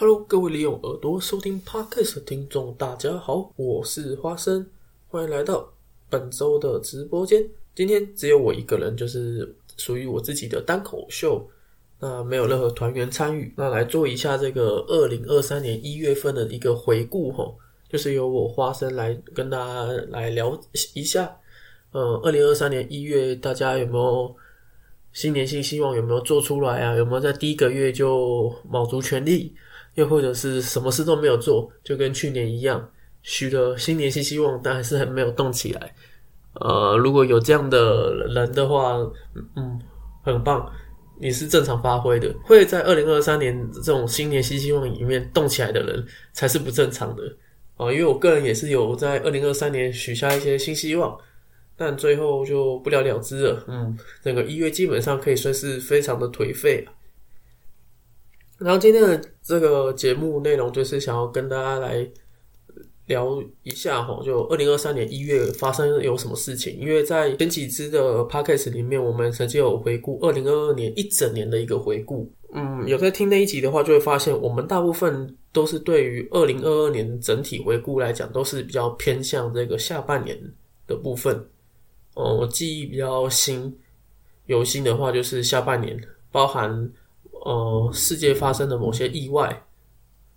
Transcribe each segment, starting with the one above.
Hello，各位利用耳朵收听 Podcast 的听众，大家好，我是花生，欢迎来到本周的直播间。今天只有我一个人，就是属于我自己的单口秀，那没有任何团员参与。那来做一下这个二零二三年一月份的一个回顾吼，就是由我花生来跟大家来聊一下。呃，二零二三年一月，大家有没有新年新希望？有没有做出来啊？有没有在第一个月就卯足全力？又或者是什么事都没有做，就跟去年一样，许了新年新希望，但还是很没有动起来。呃，如果有这样的人的话，嗯，很棒，你是正常发挥的。会在二零二三年这种新年新希望里面动起来的人，才是不正常的啊！因为我个人也是有在二零二三年许下一些新希望，但最后就不了了之了。嗯，整个一月基本上可以算是非常的颓废了然后今天的这个节目内容就是想要跟大家来聊一下哈，就二零二三年一月发生有什么事情？因为在前几支的 podcast 里面，我们曾经有回顾二零二二年一整年的一个回顾。嗯，有在听那一集的话，就会发现我们大部分都是对于二零二二年整体回顾来讲，都是比较偏向这个下半年的部分。哦，我记忆比较新，有新的话就是下半年，包含。呃，世界发生的某些意外，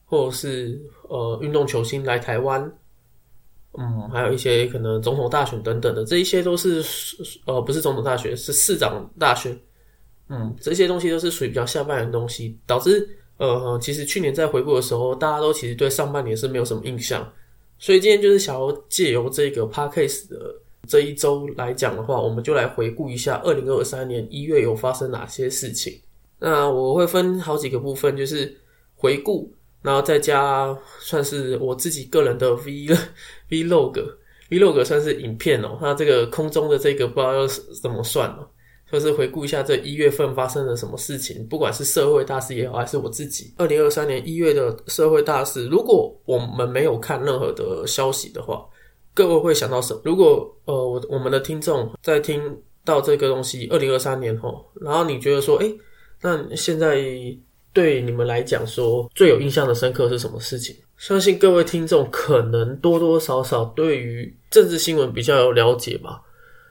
或者是呃运动球星来台湾，嗯，还有一些可能总统大选等等的，这一些都是呃不是总统大选，是市长大选，嗯，这些东西都是属于比较下半年的东西，导致呃其实去年在回顾的时候，大家都其实对上半年是没有什么印象，所以今天就是想要借由这个 p a r k c a s e 的这一周来讲的话，我们就来回顾一下二零二三年一月有发生哪些事情。那我会分好几个部分，就是回顾，然后再加算是我自己个人的 V Vlog，Vlog 算是影片哦。那这个空中的这个不知道要怎么算哦，就是回顾一下这一月份发生了什么事情，不管是社会大事也好，还是我自己二零二三年一月的社会大事。如果我们没有看任何的消息的话，各位会想到什么？如果呃我我们的听众在听到这个东西二零二三年后，然后你觉得说，哎。那现在对你们来讲，说最有印象的深刻是什么事情？相信各位听众可能多多少少对于政治新闻比较有了解吧。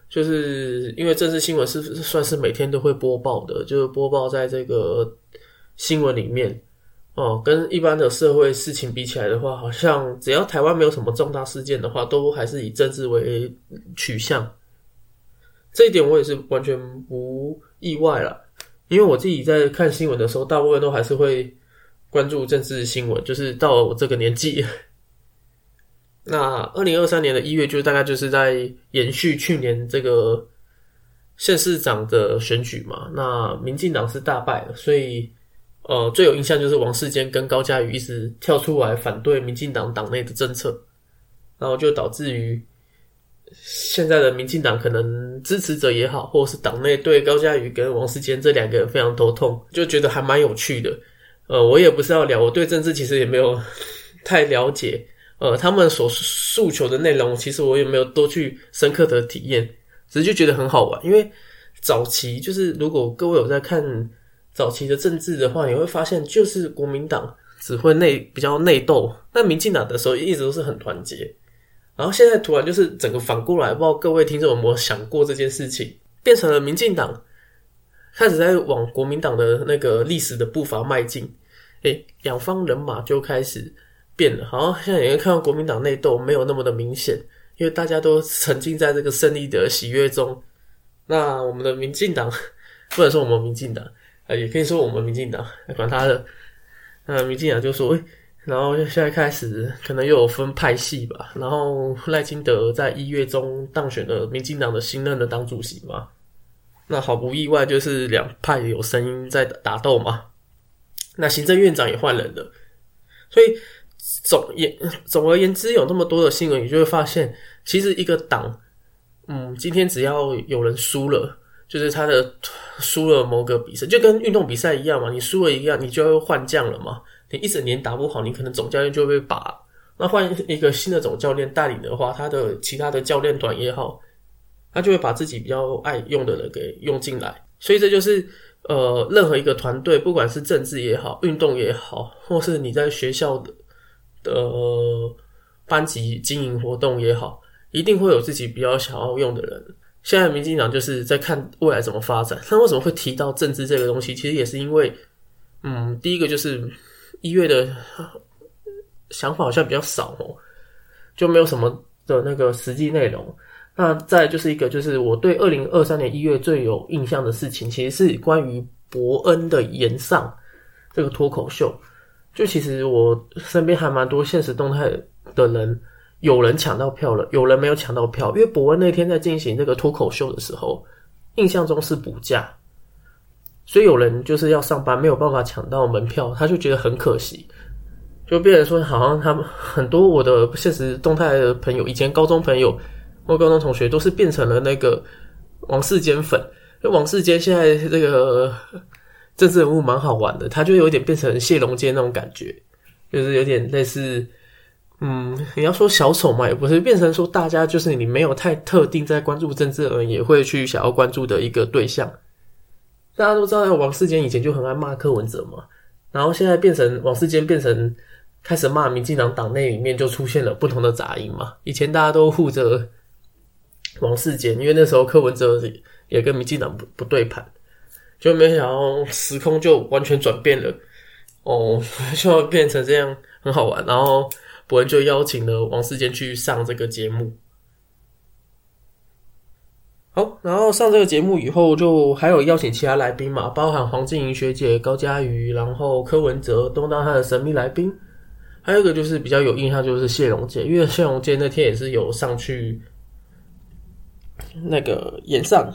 就是因为政治新闻是算是每天都会播报的，就是播报在这个新闻里面哦。跟一般的社会事情比起来的话，好像只要台湾没有什么重大事件的话，都还是以政治为取向。这一点我也是完全不意外了。因为我自己在看新闻的时候，大部分都还是会关注政治新闻。就是到了我这个年纪，那二零二三年的一月，就大概就是在延续去年这个县市长的选举嘛。那民进党是大败了，所以呃，最有印象就是王世坚跟高嘉瑜一直跳出来反对民进党党内的政策，然后就导致于。现在的民进党可能支持者也好，或者是党内对高嘉瑜跟王世坚这两个人非常头痛，就觉得还蛮有趣的。呃，我也不是要聊，我对政治其实也没有太了解。呃，他们所诉求的内容，其实我也没有多去深刻的体验，只是就觉得很好玩。因为早期就是如果各位有在看早期的政治的话，你会发现就是国民党只会内比较内斗，那民进党的时候一直都是很团结。然后现在突然就是整个反过来，不知道各位听众有没有想过这件事情，变成了民进党开始在往国民党的那个历史的步伐迈进，诶，两方人马就开始变了。好像现在也看到国民党内斗没有那么的明显，因为大家都沉浸在这个胜利的喜悦中。那我们的民进党，不能说我们民进党，呃，也可以说我们民进党，管他的。那民进党就说，诶。然后现在开始可能又有分派系吧。然后赖清德在一月中当选了民进党的新任的党主席嘛，那毫不意外就是两派有声音在打斗嘛。那行政院长也换人了，所以总言总而言之，有那么多的新闻，你就会发现，其实一个党，嗯，今天只要有人输了，就是他的输了某个比赛，就跟运动比赛一样嘛，你输了一样，你就要换将了嘛。你一整年打不好，你可能总教练就会把那换一个新的总教练带领的话，他的其他的教练团也好，他就会把自己比较爱用的人给用进来。所以这就是呃，任何一个团队，不管是政治也好，运动也好，或是你在学校的的班级经营活动也好，一定会有自己比较想要用的人。现在民进党就是在看未来怎么发展。那为什么会提到政治这个东西？其实也是因为，嗯，第一个就是一月的想法好像比较少哦，就没有什么的那个实际内容。那再就是一个，就是我对二零二三年一月最有印象的事情，其实是关于伯恩的延上这个脱口秀。就其实我身边还蛮多现实动态的人，有人抢到票了，有人没有抢到票。因为伯恩那天在进行这个脱口秀的时候，印象中是补假，所以有人就是要上班没有办法抢到门票，他就觉得很可惜，就变成说好像他们很多我的现实动态的朋友，以前高中朋友。我高中同学都是变成了那个王世坚粉，因为王世坚现在这个政治人物蛮好玩的，他就有点变成谢龙介那种感觉，就是有点类似，嗯，你要说小丑嘛，也不是，变成说大家就是你没有太特定在关注政治的人，也会去想要关注的一个对象。大家都知道王世坚以前就很爱骂柯文哲嘛，然后现在变成王世坚变成开始骂民进党党内里面就出现了不同的杂音嘛，以前大家都护着。王世坚，因为那时候柯文哲也跟民进党不不对盘，就没想到时空就完全转变了，哦，就变成这样，很好玩。然后伯恩就邀请了王世坚去上这个节目。好，然后上这个节目以后，就还有邀请其他来宾嘛，包含黄静莹学姐、高嘉瑜，然后柯文哲都当他的神秘来宾。还有一个就是比较有印象，就是谢荣杰，因为谢荣杰那天也是有上去。那个演上，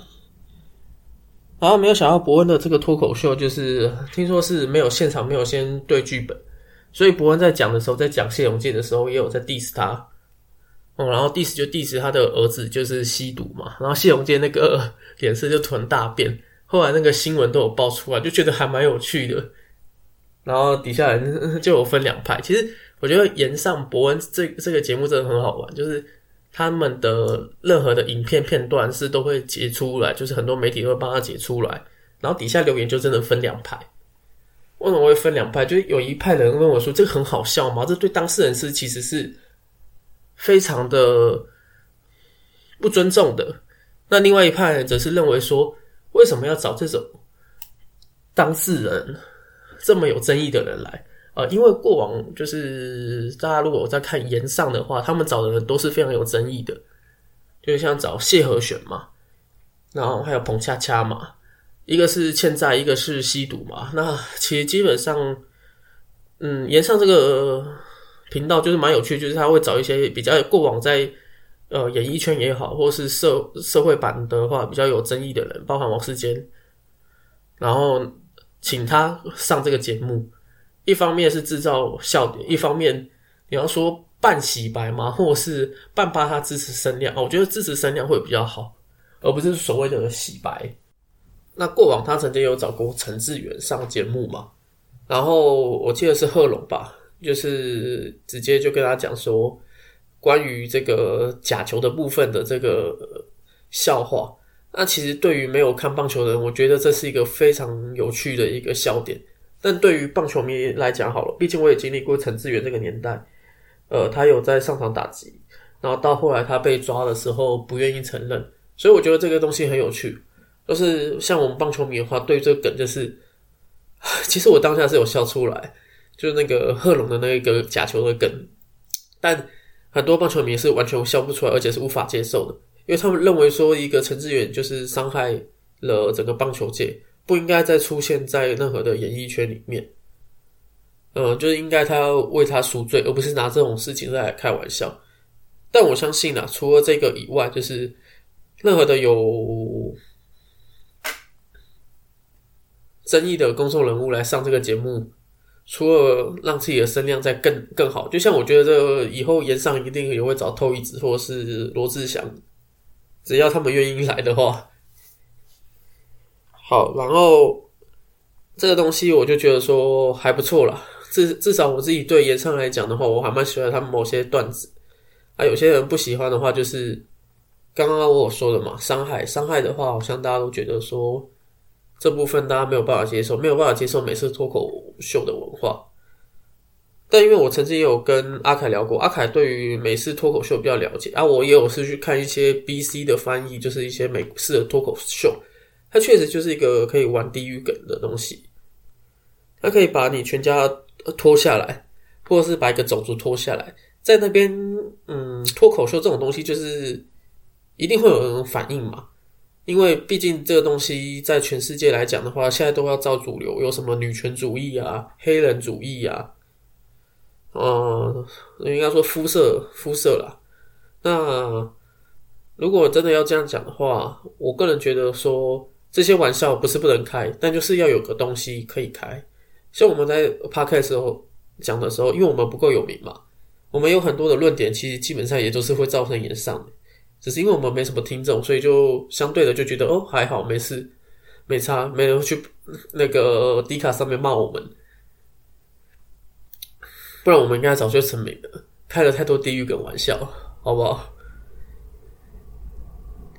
然后没有想到伯恩的这个脱口秀，就是听说是没有现场，没有先对剧本，所以伯恩在讲的时候，在讲谢荣杰的时候，也有在 diss 他，哦，然后 diss 就 diss 他的儿子就是吸毒嘛，然后谢永健那个脸色就突然大变，后来那个新闻都有爆出来，就觉得还蛮有趣的，然后底下人 就有分两派，其实我觉得演上伯恩这这个节目真的很好玩，就是。他们的任何的影片片段是都会截出来，就是很多媒体都会帮他截出来，然后底下留言就真的分两派。为什么会分两派？就是有一派人问我说：“这个很好笑吗？这对当事人是其实是非常的不尊重的。”那另外一派则是认为说：“为什么要找这种当事人这么有争议的人来？”呃，因为过往就是大家如果在看言上的话，他们找的人都是非常有争议的，就像找谢和弦嘛，然后还有彭恰恰嘛，一个是欠债，一个是吸毒嘛。那其实基本上，嗯，言上这个频道就是蛮有趣，就是他会找一些比较过往在呃演艺圈也好，或是社社会版的话比较有争议的人，包含王世坚，然后请他上这个节目。一方面是制造笑点，一方面你要说半洗白吗？或是半帮他支持声量？我觉得支持声量会比较好，而不是所谓的洗白。那过往他曾经有找过陈志远上节目嘛？然后我记得是贺龙吧，就是直接就跟他讲说，关于这个假球的部分的这个笑话。那其实对于没有看棒球的人，我觉得这是一个非常有趣的一个笑点。但对于棒球迷来讲，好了，毕竟我也经历过陈志远这个年代，呃，他有在上场打击，然后到后来他被抓的时候不愿意承认，所以我觉得这个东西很有趣。就是像我们棒球迷的话，对这个梗就是，其实我当下是有笑出来，就是那个贺龙的那个假球的梗，但很多棒球迷是完全笑不出来，而且是无法接受的，因为他们认为说一个陈志远就是伤害了整个棒球界。不应该再出现在任何的演艺圈里面，嗯，就是应该他要为他赎罪，而不是拿这种事情来开玩笑。但我相信啊，除了这个以外，就是任何的有争议的公众人物来上这个节目，除了让自己的声量再更更好，就像我觉得这以后演上一定也会找透一子或是罗志祥，只要他们愿意来的话。好，然后这个东西我就觉得说还不错了。至至少我自己对演唱来讲的话，我还蛮喜欢他们某些段子。啊，有些人不喜欢的话，就是刚刚我说的嘛，伤害伤害的话，好像大家都觉得说这部分大家没有办法接受，没有办法接受美式脱口秀的文化。但因为我曾经也有跟阿凯聊过，阿凯对于美式脱口秀比较了解啊，我也有是去看一些 B C 的翻译，就是一些美式的脱口秀，它确实就是一个可以玩地狱梗的东西，它可以把你全家拖下来，或者是把一个种族拖下来，在那边，嗯，脱口秀这种东西就是一定会有人反应嘛。因为毕竟这个东西在全世界来讲的话，现在都要照主流，有什么女权主义啊、黑人主义啊，嗯，应该说肤色肤色啦。那如果真的要这样讲的话，我个人觉得说这些玩笑不是不能开，但就是要有个东西可以开。像我们在 p a r k 时候讲的时候，因为我们不够有名嘛，我们有很多的论点，其实基本上也都是会造成延上的。只是因为我们没什么听众，所以就相对的就觉得哦还好没事，没差，没人去那个迪卡上面骂我们，不然我们应该早就成名了。开了太多地狱梗玩笑，好不好？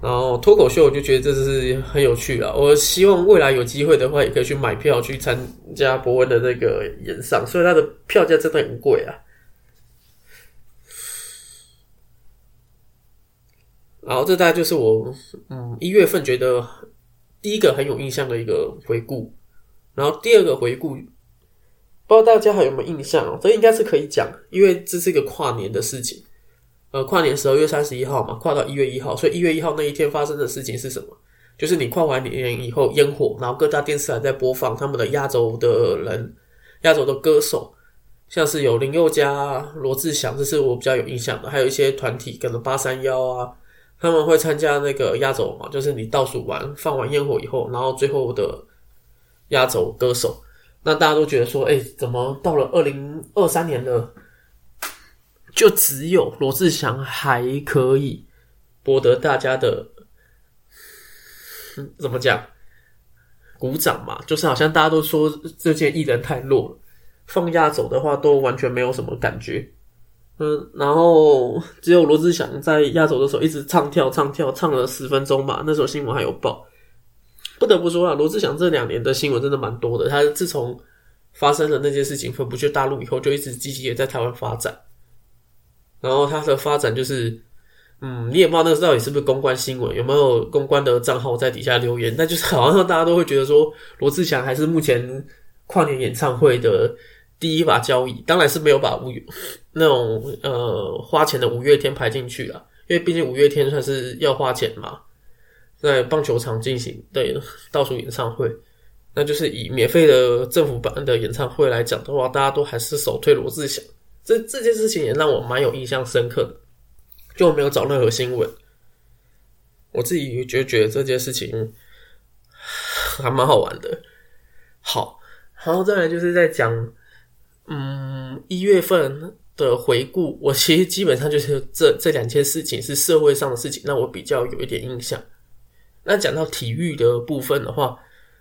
然后脱口秀我就觉得这是很有趣啊！我希望未来有机会的话，也可以去买票去参加博文的那个演唱，所以它的票价真的很贵啊。然后这大概就是我嗯一月份觉得第一个很有印象的一个回顾，然后第二个回顾，不知道大家还有没有印象哦？这应该是可以讲，因为这是一个跨年的事情。呃，跨年十二月三十一号嘛，跨到一月一号，所以一月一号那一天发生的事情是什么？就是你跨完年以后烟火，然后各大电视台在播放他们的压轴的人、压轴的歌手，像是有林宥嘉、罗志祥，这是我比较有印象的，还有一些团体，可能八三幺啊。他们会参加那个压轴嘛，就是你倒数完放完烟火以后，然后最后的压轴歌手，那大家都觉得说，哎，怎么到了二零二三年了，就只有罗志祥还可以博得大家的，怎么讲，鼓掌嘛？就是好像大家都说这件艺人太弱了，放压轴的话都完全没有什么感觉。嗯，然后只有罗志祥在压轴的时候一直唱跳唱跳，唱了十分钟吧。那时候新闻还有报。不得不说啊，罗志祥这两年的新闻真的蛮多的。他自从发生了那件事情回不去大陆以后，就一直积极的在台湾发展。然后他的发展就是，嗯，你也不知道那个到底是不是公关新闻，有没有公关的账号在底下留言？那就是好像大家都会觉得说，罗志祥还是目前跨年演唱会的。第一把交椅当然是没有把五 那种呃花钱的五月天排进去了，因为毕竟五月天算是要花钱嘛，在棒球场进行的倒数演唱会，那就是以免费的政府版的演唱会来讲的话，大家都还是首推罗志祥。这这件事情也让我蛮有印象深刻的，就没有找任何新闻，我自己就觉得这件事情还蛮好玩的。好，然后再来就是在讲。嗯，一月份的回顾，我其实基本上就是这这两件事情是社会上的事情，让我比较有一点印象。那讲到体育的部分的话，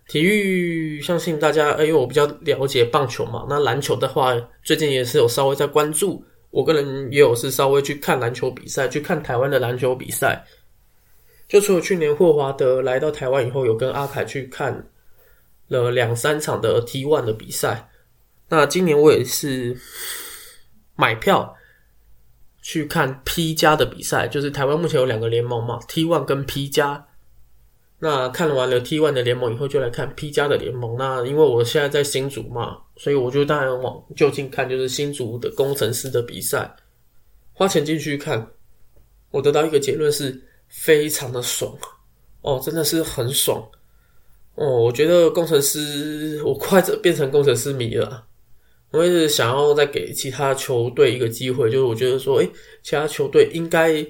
体育相信大家，因为我比较了解棒球嘛，那篮球的话，最近也是有稍微在关注。我个人也有是稍微去看篮球比赛，去看台湾的篮球比赛。就除了去年霍华德来到台湾以后，有跟阿凯去看了两三场的 T One 的比赛。那今年我也是买票去看 P 加的比赛，就是台湾目前有两个联盟嘛，T One 跟 P 加。那看完了 T One 的联盟以后，就来看 P 加的联盟。那因为我现在在新竹嘛，所以我就当然往就近看，就是新竹的工程师的比赛，花钱进去看，我得到一个结论是非常的爽哦，真的是很爽哦。我觉得工程师，我快变成工程师迷了。我也是想要再给其他球队一个机会，就是我觉得说，诶，其他球队应该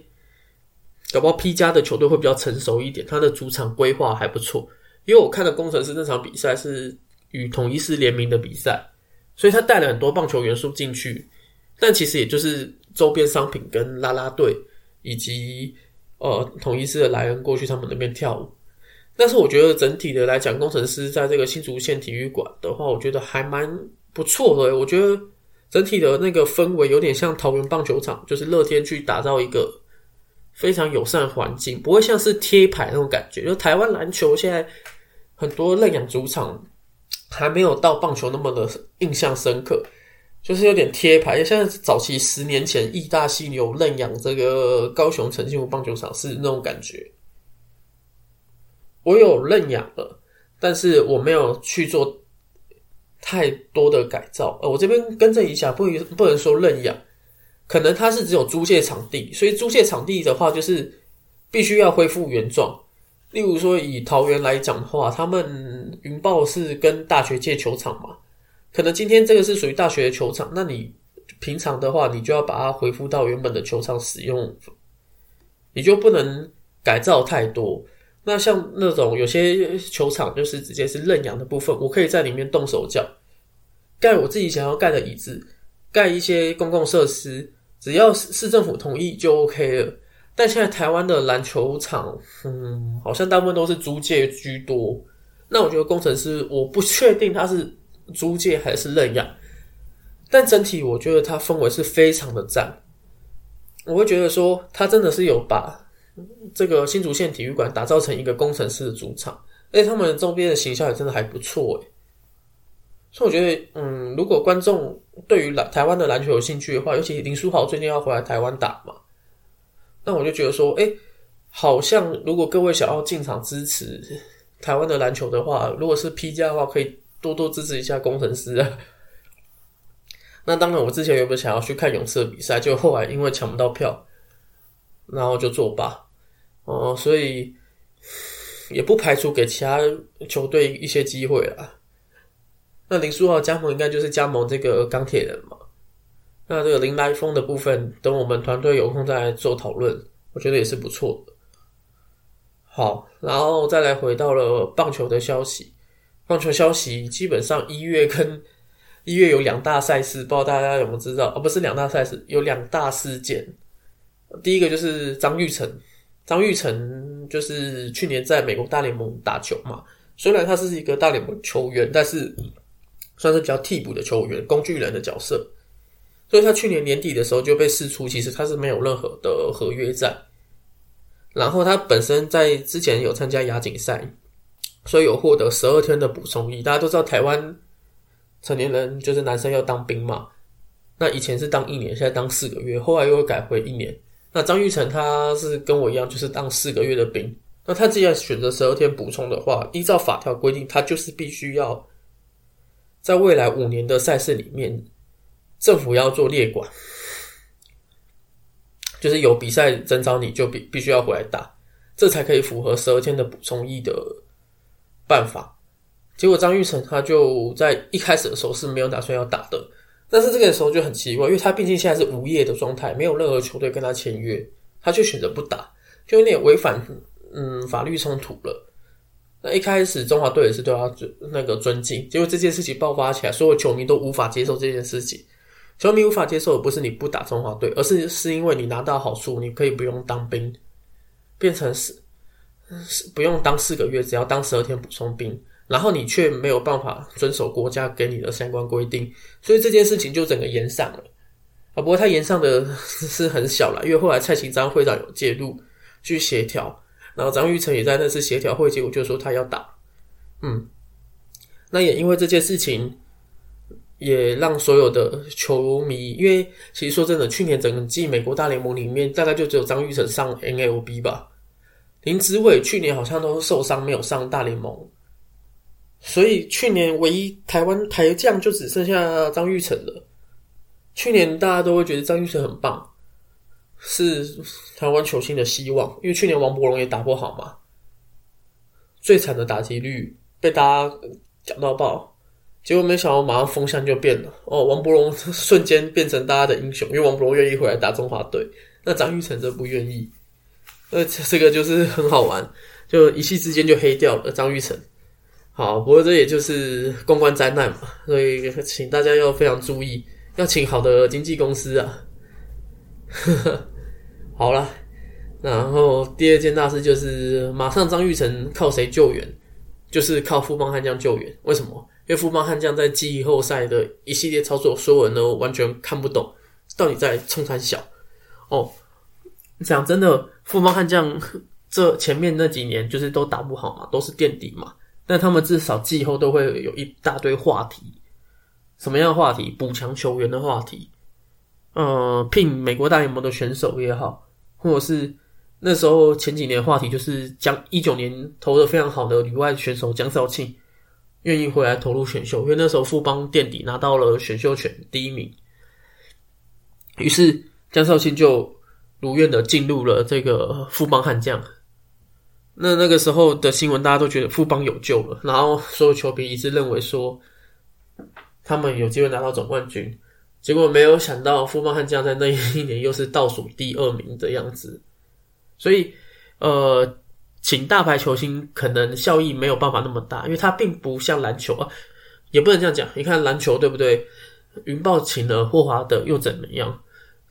搞不好 P 加的球队会比较成熟一点，他的主场规划还不错。因为我看的工程师那场比赛是与统一师联名的比赛，所以他带了很多棒球元素进去，但其实也就是周边商品跟啦啦队以及呃统一师的莱恩过去他们那边跳舞。但是我觉得整体的来讲，工程师在这个新竹县体育馆的话，我觉得还蛮。不错的，我觉得整体的那个氛围有点像桃园棒球场，就是乐天去打造一个非常友善环境，不会像是贴牌那种感觉。就台湾篮球现在很多认养主场还没有到棒球那么的印象深刻，就是有点贴牌。像早期十年前，义大犀牛认养这个高雄澄清湖棒球场是那种感觉。我有认养了，但是我没有去做太多的改造。呃，我这边更正一下，不不能说认养，可能它是只有租借场地，所以租借场地的话，就是必须要恢复原状。例如说，以桃园来讲的话，他们云豹是跟大学借球场嘛，可能今天这个是属于大学的球场，那你平常的话，你就要把它恢复到原本的球场使用，你就不能改造太多。那像那种有些球场就是直接是认养的部分，我可以在里面动手脚，盖我自己想要盖的椅子，盖一些公共设施，只要市政府同意就 OK 了。但现在台湾的篮球场，嗯，好像大部分都是租借居多。那我觉得工程师，我不确定他是租借还是认养，但整体我觉得它氛围是非常的赞。我会觉得说，他真的是有把。这个新竹县体育馆打造成一个工程师的主场，而且他们周边的形象也真的还不错诶。所以我觉得，嗯，如果观众对于篮台湾的篮球有兴趣的话，尤其林书豪最近要回来台湾打嘛，那我就觉得说，哎，好像如果各位想要进场支持台湾的篮球的话，如果是 P 加的话，可以多多支持一下工程师啊。那当然，我之前原本想要去看勇士的比赛，就后来因为抢不到票，然后就作罢。哦，所以也不排除给其他球队一些机会啦。那林书豪加盟应该就是加盟这个钢铁人嘛？那这个林来峰的部分，等我们团队有空再做讨论，我觉得也是不错的。好，然后再来回到了棒球的消息。棒球消息基本上一月跟一月有两大赛事，不知道大家有没有知道？哦，不是两大赛事，有两大事件。第一个就是张玉成。张玉成就是去年在美国大联盟打球嘛，虽然他是一个大联盟球员，但是算是比较替补的球员，工具人的角色。所以他去年年底的时候就被释出，其实他是没有任何的合约在。然后他本身在之前有参加亚锦赛，所以有获得十二天的补充役。大家都知道台湾成年人就是男生要当兵嘛，那以前是当一年，现在当四个月，后来又改回一年。那张玉成他是跟我一样，就是当四个月的兵。那他既然选择十二天补充的话，依照法条规定，他就是必须要在未来五年的赛事里面，政府要做列管，就是有比赛征召你就必必须要回来打，这才可以符合十二天的补充役的办法。结果张玉成他就在一开始的时候是没有打算要打的。但是这个时候就很奇怪，因为他毕竟现在是无业的状态，没有任何球队跟他签约，他就选择不打，就有点违反嗯法律冲突了。那一开始中华队也是对他尊那个尊敬，结果这件事情爆发起来，所有球迷都无法接受这件事情。球迷无法接受的不是你不打中华队，而是是因为你拿到好处，你可以不用当兵，变成是不用当四个月，只要当十二天补充兵。然后你却没有办法遵守国家给你的相关规定，所以这件事情就整个延上了啊。不过他延上的是很小了，因为后来蔡启章会长有介入去协调，然后张玉成也在那次协调会，结果就说他要打。嗯，那也因为这件事情，也让所有的球迷，因为其实说真的，去年整个季美国大联盟里面，大概就只有张玉成上 NLB 吧，林志伟去年好像都受伤没有上大联盟。所以去年唯一台湾台将就只剩下张玉成了。去年大家都会觉得张玉成很棒，是台湾球星的希望，因为去年王柏荣也打不好嘛，最惨的打击率被大家讲到爆，结果没想到马上风向就变了哦，王柏荣 瞬间变成大家的英雄，因为王柏荣愿意回来打中华队，那张玉成则不愿意，呃，这个就是很好玩，就一气之间就黑掉了张玉成。好，不过这也就是公关灾难嘛，所以请大家要非常注意，要请好的经纪公司啊。好了，然后第二件大事就是马上张玉成靠谁救援？就是靠富邦悍将救援。为什么？因为富邦悍将在季后赛的一系列操作，所有人都完全看不懂，到底在冲山小哦。讲真的，富邦悍将这前面那几年就是都打不好嘛，都是垫底嘛。但他们至少季后都会有一大堆话题，什么样话题？补强球员的话题，呃，聘美国大联盟的选手也好，或者是那时候前几年话题就是将一九年投的非常好的旅外选手江少庆愿意回来投入选秀，因为那时候富邦垫底拿到了选秀权第一名，于是江少庆就如愿的进入了这个富邦悍将。那那个时候的新闻，大家都觉得富邦有救了，然后所有球迷一致认为说，他们有机会拿到总冠军。结果没有想到，富邦悍将在那一年又是倒数第二名的样子。所以，呃，请大牌球星可能效益没有办法那么大，因为它并不像篮球啊，也不能这样讲。你看篮球对不对？云豹请了霍华德又怎么样？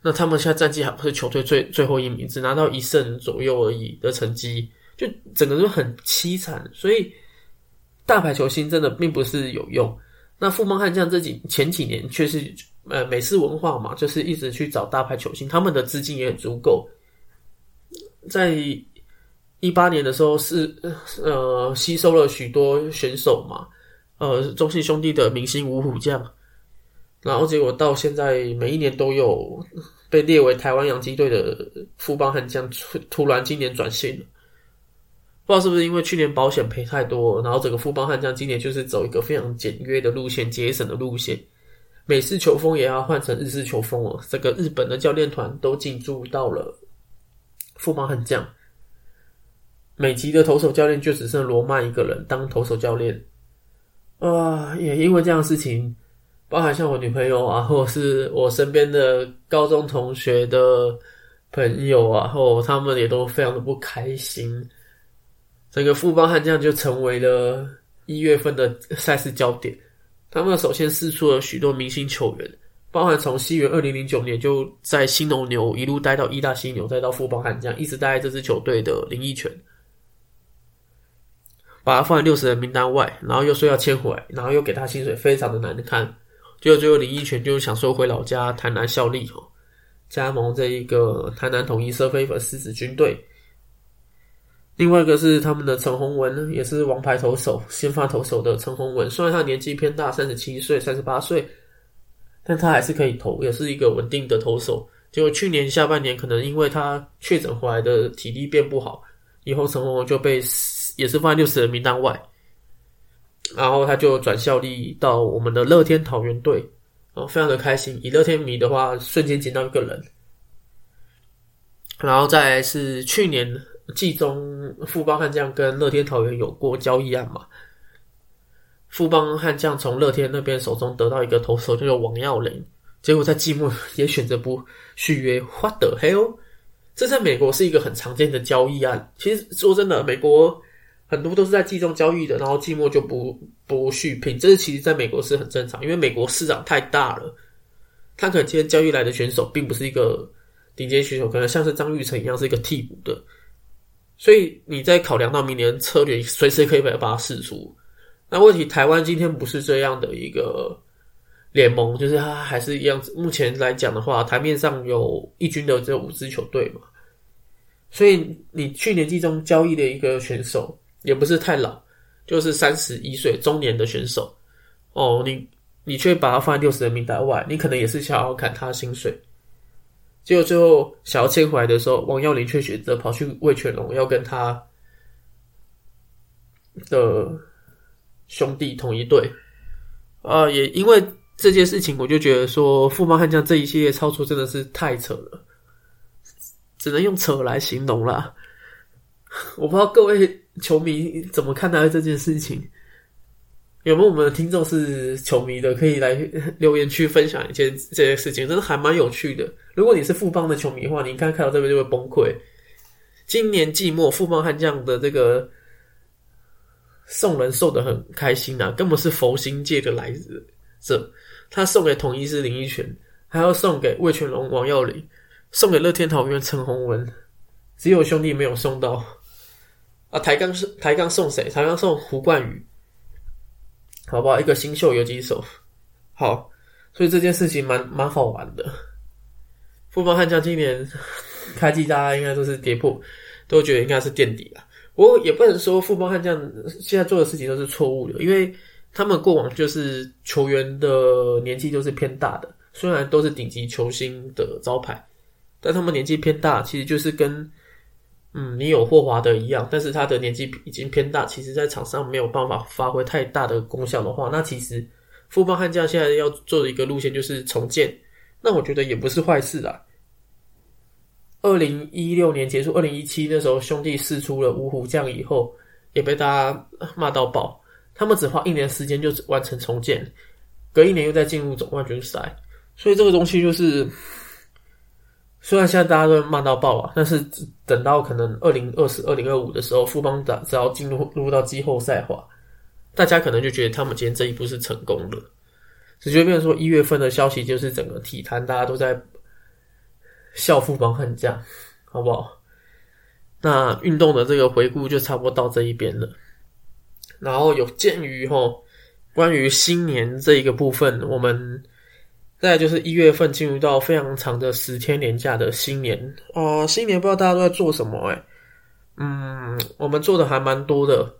那他们现在战绩还不是球队最最后一名，只拿到一胜左右而已的成绩。就整个就很凄惨，所以大牌球星真的并不是有用。那富邦悍将这几前几年却是呃美式文化嘛，就是一直去找大牌球星，他们的资金也很足够。在一八年的时候是呃吸收了许多选手嘛，呃中信兄弟的明星五虎将，然后结果到现在每一年都有被列为台湾洋基队的富邦悍将，突突然今年转型了。不知道是不是因为去年保险赔太多，然后整个富邦悍将今年就是走一个非常简约的路线、节省的路线。美式球风也要换成日式球风了。这个日本的教练团都进驻到了富邦悍将，美籍的投手教练就只剩罗曼一个人当投手教练。啊，也因为这样事情，包含像我女朋友啊，或者是我身边的高中同学的朋友啊，或他们也都非常的不开心。整个富邦悍将就成为了一月份的赛事焦点。他们首先试出了许多明星球员，包含从西元二零零九年就在新农牛一路待到一大犀牛，再到富邦悍将，一直待在这支球队的林奕泉，把他放在六十人名单外，然后又说要签回来，然后又给他薪水非常的难看。结果最后林奕泉就想说回老家台南效力哦，加盟这一个台南统一社飞粉狮子军队。另外一个是他们的陈宏文，也是王牌投手、先发投手的陈宏文。虽然他年纪偏大，三十七岁、三十八岁，但他还是可以投，也是一个稳定的投手。结果去年下半年，可能因为他确诊回来的体力变不好，以后陈宏文就被也是放在六十人名单外，然后他就转效力到我们的乐天桃园队，哦，非常的开心。以乐天迷的话，瞬间捡到一个人。然后再是去年。季中富邦悍将跟乐天桃园有过交易案嘛？富邦悍将从乐天那边手中得到一个投手，叫做王耀林，结果在季末 也选择不续约。What the hell？这在美国是一个很常见的交易案。其实说真的，美国很多都是在季中交易的，然后季末就不不续聘。这是其实在美国是很正常，因为美国市场太大了，他可能今天交易来的选手并不是一个顶尖选手，可能像是张玉成一样是一个替补的。所以你在考量到明年策略，随时可以把它试出。那问题，台湾今天不是这样的一个联盟，就是它还是一样。目前来讲的话，台面上有一军的这五支球队嘛。所以你去年季中交易的一个选手，也不是太老，就是三十一岁中年的选手。哦，你你却把他放在六十人名单外，你可能也是想要砍他薪水。结果最后想要切回来的时候，王耀林却选择跑去魏全龙，要跟他的兄弟同一队。啊，也因为这件事情，我就觉得说富邦悍将这一系列操作真的是太扯了，只能用扯来形容了。我不知道各位球迷怎么看待这件事情。有没有我们的听众是球迷的，可以来留言区分享一件这些事情，真的还蛮有趣的。如果你是富邦的球迷的话，你应该看到这边就会崩溃。今年季末，富邦悍将的这个送人送的很开心啊，根本是佛心界的来者。他送给统一是林奕泉，还要送给魏全龙、王耀林，送给乐天桃园陈宏文，只有兄弟没有送到。啊，台钢是台钢送谁？台钢送胡冠宇。好不好？一个新秀有几手？好，所以这件事情蛮蛮好玩的。富邦悍将今年 开季大家应该都是跌破，都觉得应该是垫底了。我也不能说富邦悍将现在做的事情都是错误的，因为他们过往就是球员的年纪都是偏大的，虽然都是顶级球星的招牌，但他们年纪偏大，其实就是跟嗯你有霍华德一样，但是他的年纪已经偏大，其实在场上没有办法发挥太大的功效的话，那其实富邦悍将现在要做的一个路线就是重建，那我觉得也不是坏事啊。二零一六年结束，二零一七那时候兄弟试出了五虎将以后，也被大家骂到爆。他们只花一年时间就完成重建，隔一年又再进入总冠军赛，所以这个东西就是，虽然现在大家都骂到爆啊，但是等到可能二零二四、二零二五的时候，富邦打只要进入入到季后赛话，大家可能就觉得他们今天这一步是成功的。只就变成说一月份的消息，就是整个体坛大家都在。笑富帮悍将，好不好？那运动的这个回顾就差不多到这一边了。然后有鉴于吼，关于新年这一个部分，我们再就是一月份进入到非常长的十天年假的新年哦。新年不知道大家都在做什么？哎，嗯，我们做的还蛮多的，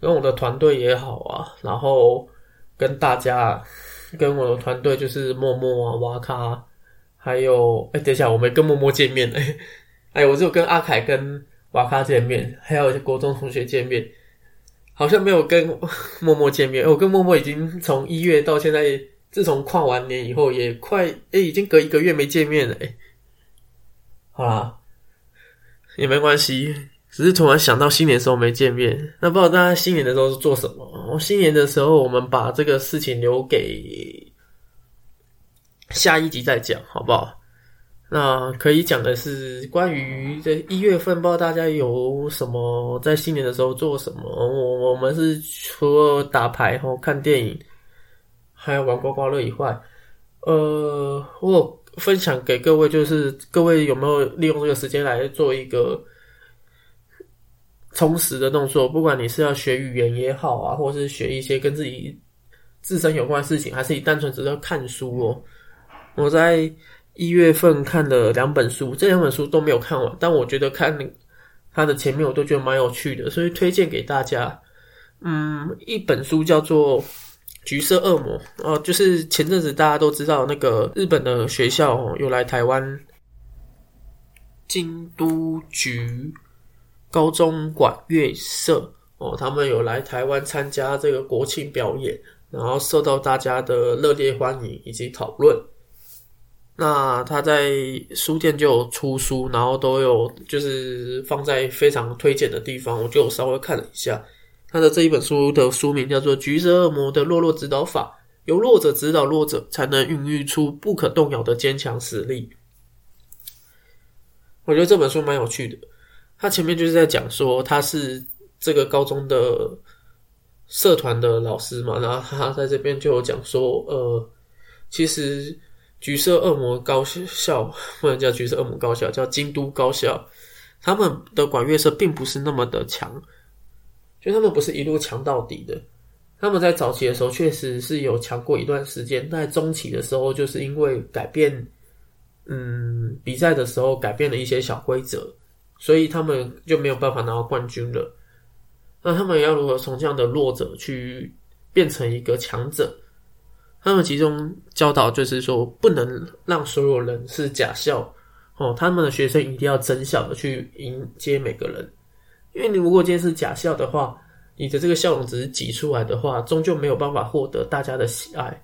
跟我的团队也好啊，然后跟大家，跟我的团队就是默默啊，挖卡。还有，哎，等一下，我没跟默默见面哎，哎，我只有跟阿凯跟瓦卡见面，还有国中同学见面，好像没有跟默默见面。我跟默默已经从一月到现在，自从跨完年以后，也快哎，已经隔一个月没见面了哎。好啦，也没关系，只是突然想到新年时候没见面，那不知道大家新年的时候是做什么？我新年的时候，我们把这个事情留给。下一集再讲，好不好？那可以讲的是关于这一月份，不知道大家有什么在新年的时候做什么？我我们是除了打牌和看电影，还有玩刮刮乐以外，呃，我分享给各位，就是各位有没有利用这个时间来做一个充实的动作？不管你是要学语言也好啊，或是学一些跟自己自身有关的事情，还是你单纯只是看书哦。我在一月份看了两本书，这两本书都没有看完，但我觉得看它的前面我都觉得蛮有趣的，所以推荐给大家。嗯，一本书叫做《橘色恶魔》哦，就是前阵子大家都知道那个日本的学校哦有来台湾京都局高中管乐社哦，他们有来台湾参加这个国庆表演，然后受到大家的热烈欢迎以及讨论。那他在书店就有出书，然后都有就是放在非常推荐的地方，我就稍微看了一下。他的这一本书的书名叫做《橘色恶魔的弱弱指导法》，由弱者指导弱者，才能孕育出不可动摇的坚强实力。我觉得这本书蛮有趣的。他前面就是在讲说他是这个高中的社团的老师嘛，然后他在这边就有讲说，呃，其实。橘色恶魔高校不能叫橘色恶魔高校，叫京都高校。他们的管乐社并不是那么的强，就他们不是一路强到底的。他们在早期的时候确实是有强过一段时间，在中期的时候，就是因为改变，嗯，比赛的时候改变了一些小规则，所以他们就没有办法拿到冠军了。那他们要如何从这样的弱者去变成一个强者？他们其中教导就是说，不能让所有人是假笑哦。他们的学生一定要真笑的去迎接每个人，因为你如果今天是假笑的话，你的这个笑容只是挤出来的话，终究没有办法获得大家的喜爱。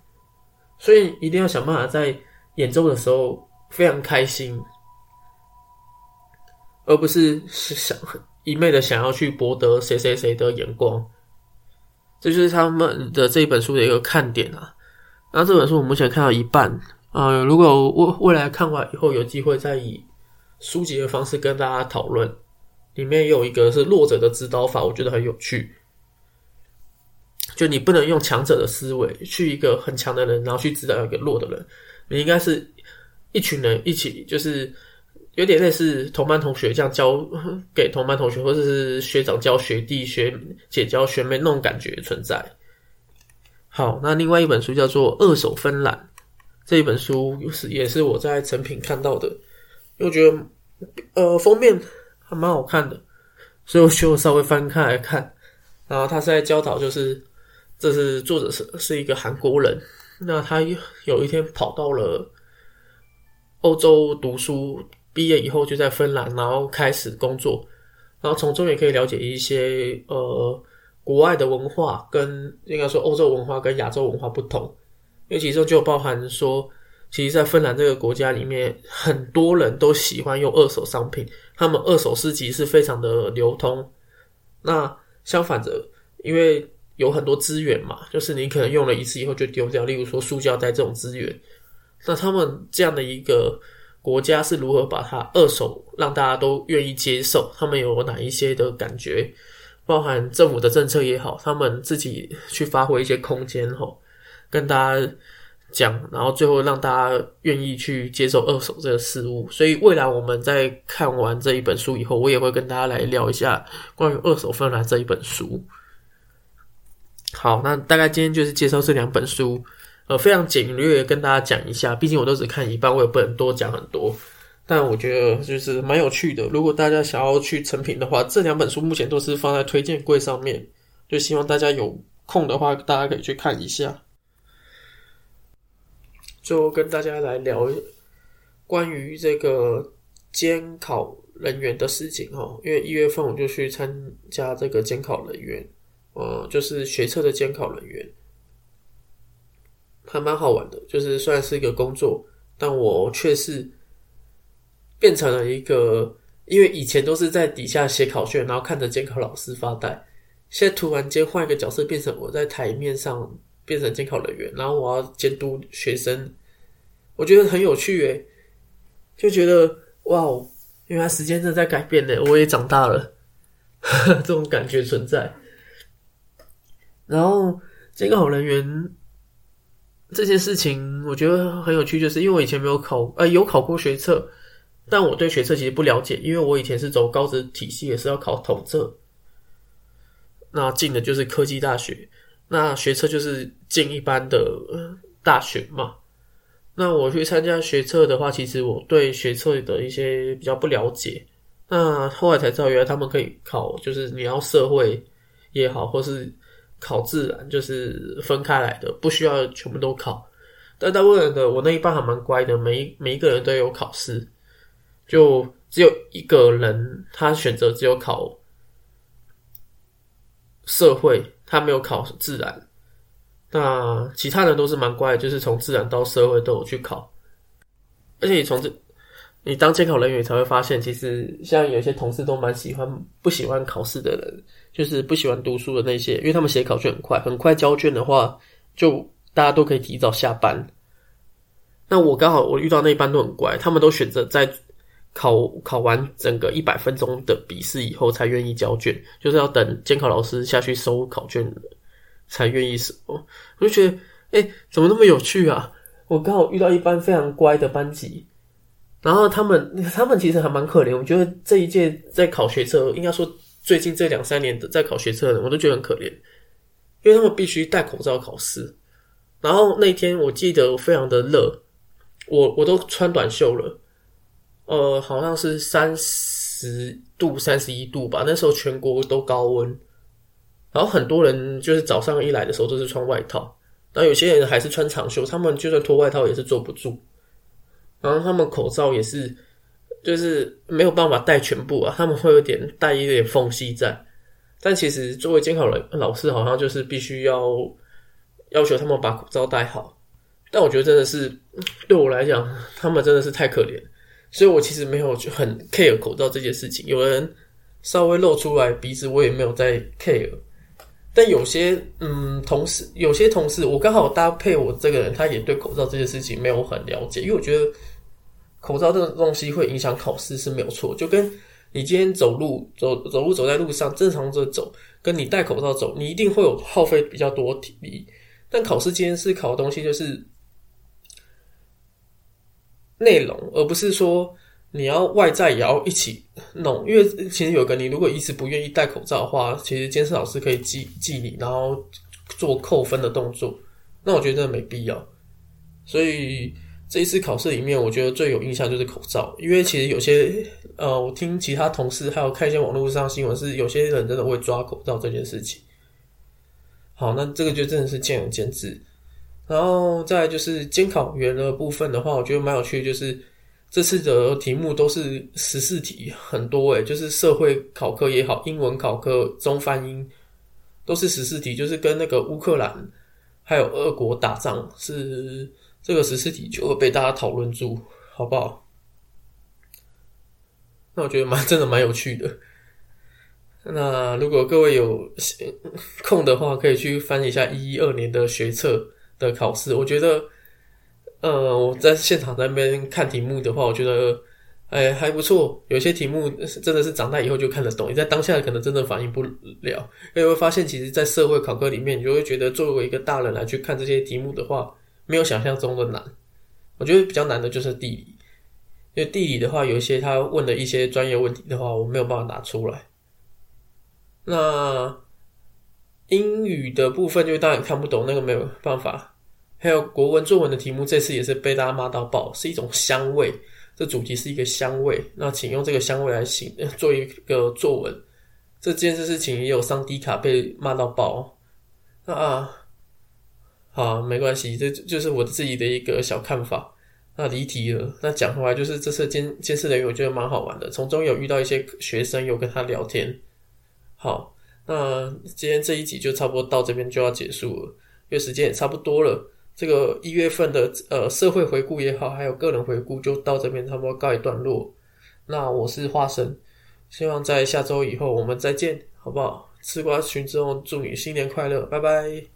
所以一定要想办法在演奏的时候非常开心，而不是是想一昧的想要去博得谁谁谁的眼光。这就是他们的这本书的一个看点啊。那这本书我目前看到一半啊，如果未未来看完以后有机会再以书籍的方式跟大家讨论，里面有一个是弱者的指导法，我觉得很有趣。就你不能用强者的思维去一个很强的人，然后去指导一个弱的人，你应该是一群人一起，就是有点类似同班同学这样教给同班同学，或者是学长教学弟、学姐教学妹那种感觉存在。好，那另外一本书叫做《二手芬兰》，这一本书是也是我在成品看到的，因为我觉得呃封面还蛮好看的，所以我就稍微翻开来看。然后他是在教导，就是这是作者是是一个韩国人，那他有一天跑到了欧洲读书，毕业以后就在芬兰，然后开始工作，然后从中也可以了解一些呃国外的文化，跟应该说欧洲文化跟亚洲文化不同，因为其中就包含说。其实，在芬兰这个国家里面，很多人都喜欢用二手商品，他们二手市集是非常的流通。那相反的，因为有很多资源嘛，就是你可能用了一次以后就丢掉，例如说塑胶袋这种资源。那他们这样的一个国家是如何把它二手让大家都愿意接受？他们有哪一些的感觉？包含政府的政策也好，他们自己去发挥一些空间吼，跟大家。讲，然后最后让大家愿意去接受二手这个事物，所以未来我们在看完这一本书以后，我也会跟大家来聊一下关于二手芬兰这一本书。好，那大概今天就是介绍这两本书，呃，非常简略跟大家讲一下，毕竟我都只看一半，我也不能多讲很多，但我觉得就是蛮有趣的。如果大家想要去成品的话，这两本书目前都是放在推荐柜上面，就希望大家有空的话，大家可以去看一下。最后跟大家来聊关于这个监考人员的事情哈，因为一月份我就去参加这个监考人员，呃，就是学测的监考人员，还蛮好玩的。就是虽然是一个工作，但我却是变成了一个，因为以前都是在底下写考卷，然后看着监考老师发呆，现在突然间换一个角色，变成我在台面上。变成监考人员，然后我要监督学生，我觉得很有趣诶，就觉得哇哦，原来时间正在改变呢，我也长大了，这种感觉存在。然后监考人员这件事情，我觉得很有趣，就是因为我以前没有考，呃，有考过学测，但我对学测其实不了解，因为我以前是走高职体系，也是要考统测，那进的就是科技大学。那学测就是进一般的大学嘛。那我去参加学测的话，其实我对学测的一些比较不了解。那后来才知道，原来他们可以考，就是你要社会也好，或是考自然，就是分开来的，不需要全部都考。但大部分的我那一班还蛮乖的，每一每一个人都有考试，就只有一个人他选择只有考社会。他没有考自然，那其他人都是蛮乖，就是从自然到社会都有去考。而且你从这，你当监考人员才会发现，其实像有些同事都蛮喜欢不喜欢考试的人，就是不喜欢读书的那些，因为他们写考卷很快，很快交卷的话，就大家都可以提早下班。那我刚好我遇到那一班都很乖，他们都选择在。考考完整个一百分钟的笔试以后，才愿意交卷，就是要等监考老师下去收考卷才愿意收。我就觉得，哎，怎么那么有趣啊？我刚好遇到一班非常乖的班级，然后他们他们其实还蛮可怜。我觉得这一届在考学测，应该说最近这两三年的在考学测的，我都觉得很可怜，因为他们必须戴口罩考试。然后那天我记得非常的热，我我都穿短袖了。呃，好像是三十度、三十一度吧。那时候全国都高温，然后很多人就是早上一来的时候都是穿外套，然后有些人还是穿长袖。他们就算脱外套也是坐不住，然后他们口罩也是，就是没有办法戴全部啊。他们会有点带一点缝隙在，但其实作为监考人老师，好像就是必须要要求他们把口罩戴好。但我觉得真的是对我来讲，他们真的是太可怜。所以我其实没有就很 care 口罩这件事情，有人稍微露出来鼻子，我也没有在 care。但有些嗯同事，有些同事，我刚好搭配我这个人，他也对口罩这件事情没有很了解，因为我觉得口罩这个东西会影响考试是没有错。就跟你今天走路走走路走在路上正常的走，跟你戴口罩走，你一定会有耗费比较多体力。但考试今天是考的东西就是。内容，而不是说你要外在也要一起弄，因为其实有个你如果一直不愿意戴口罩的话，其实监视老师可以记记你，然后做扣分的动作，那我觉得没必要。所以这一次考试里面，我觉得最有印象就是口罩，因为其实有些呃，我听其他同事还有看一些网络上新闻，是有些人真的会抓口罩这件事情。好，那这个就真的是见仁见智。然后再就是监考员的部分的话，我觉得蛮有趣的，就是这次的题目都是十四题，很多诶，就是社会考科也好，英文考科、中翻英都是十四题，就是跟那个乌克兰还有俄国打仗是。这个十四题就会被大家讨论住，好不好？那我觉得蛮真的蛮有趣的。那如果各位有 空的话，可以去翻一下一一二年的学测的考试。我觉得，呃，我在现场那边看题目的话，我觉得，哎，还不错。有些题目真的是长大以后就看得懂，你在当下可能真的反应不了。因为会发现，其实，在社会考科里面，你就会觉得，作为一个大人来去看这些题目的话。没有想象中的难，我觉得比较难的就是地理，因为地理的话，有一些他问的一些专业问题的话，我没有办法拿出来。那英语的部分，就当然看不懂，那个没有办法。还有国文作文的题目，这次也是被大家骂到爆，是一种香味。这主题是一个香味，那请用这个香味来形做一个作文。这件事情也有上低卡被骂到爆，那啊。好，没关系，这就是我自己的一个小看法。那离题了，那讲回来就是这次监监视人员，我觉得蛮好玩的，从中有遇到一些学生，有跟他聊天。好，那今天这一集就差不多到这边就要结束了，因为时间也差不多了。这个一月份的呃社会回顾也好，还有个人回顾，就到这边差不多告一段落。那我是花生，希望在下周以后我们再见，好不好？吃瓜群众，祝你新年快乐，拜拜。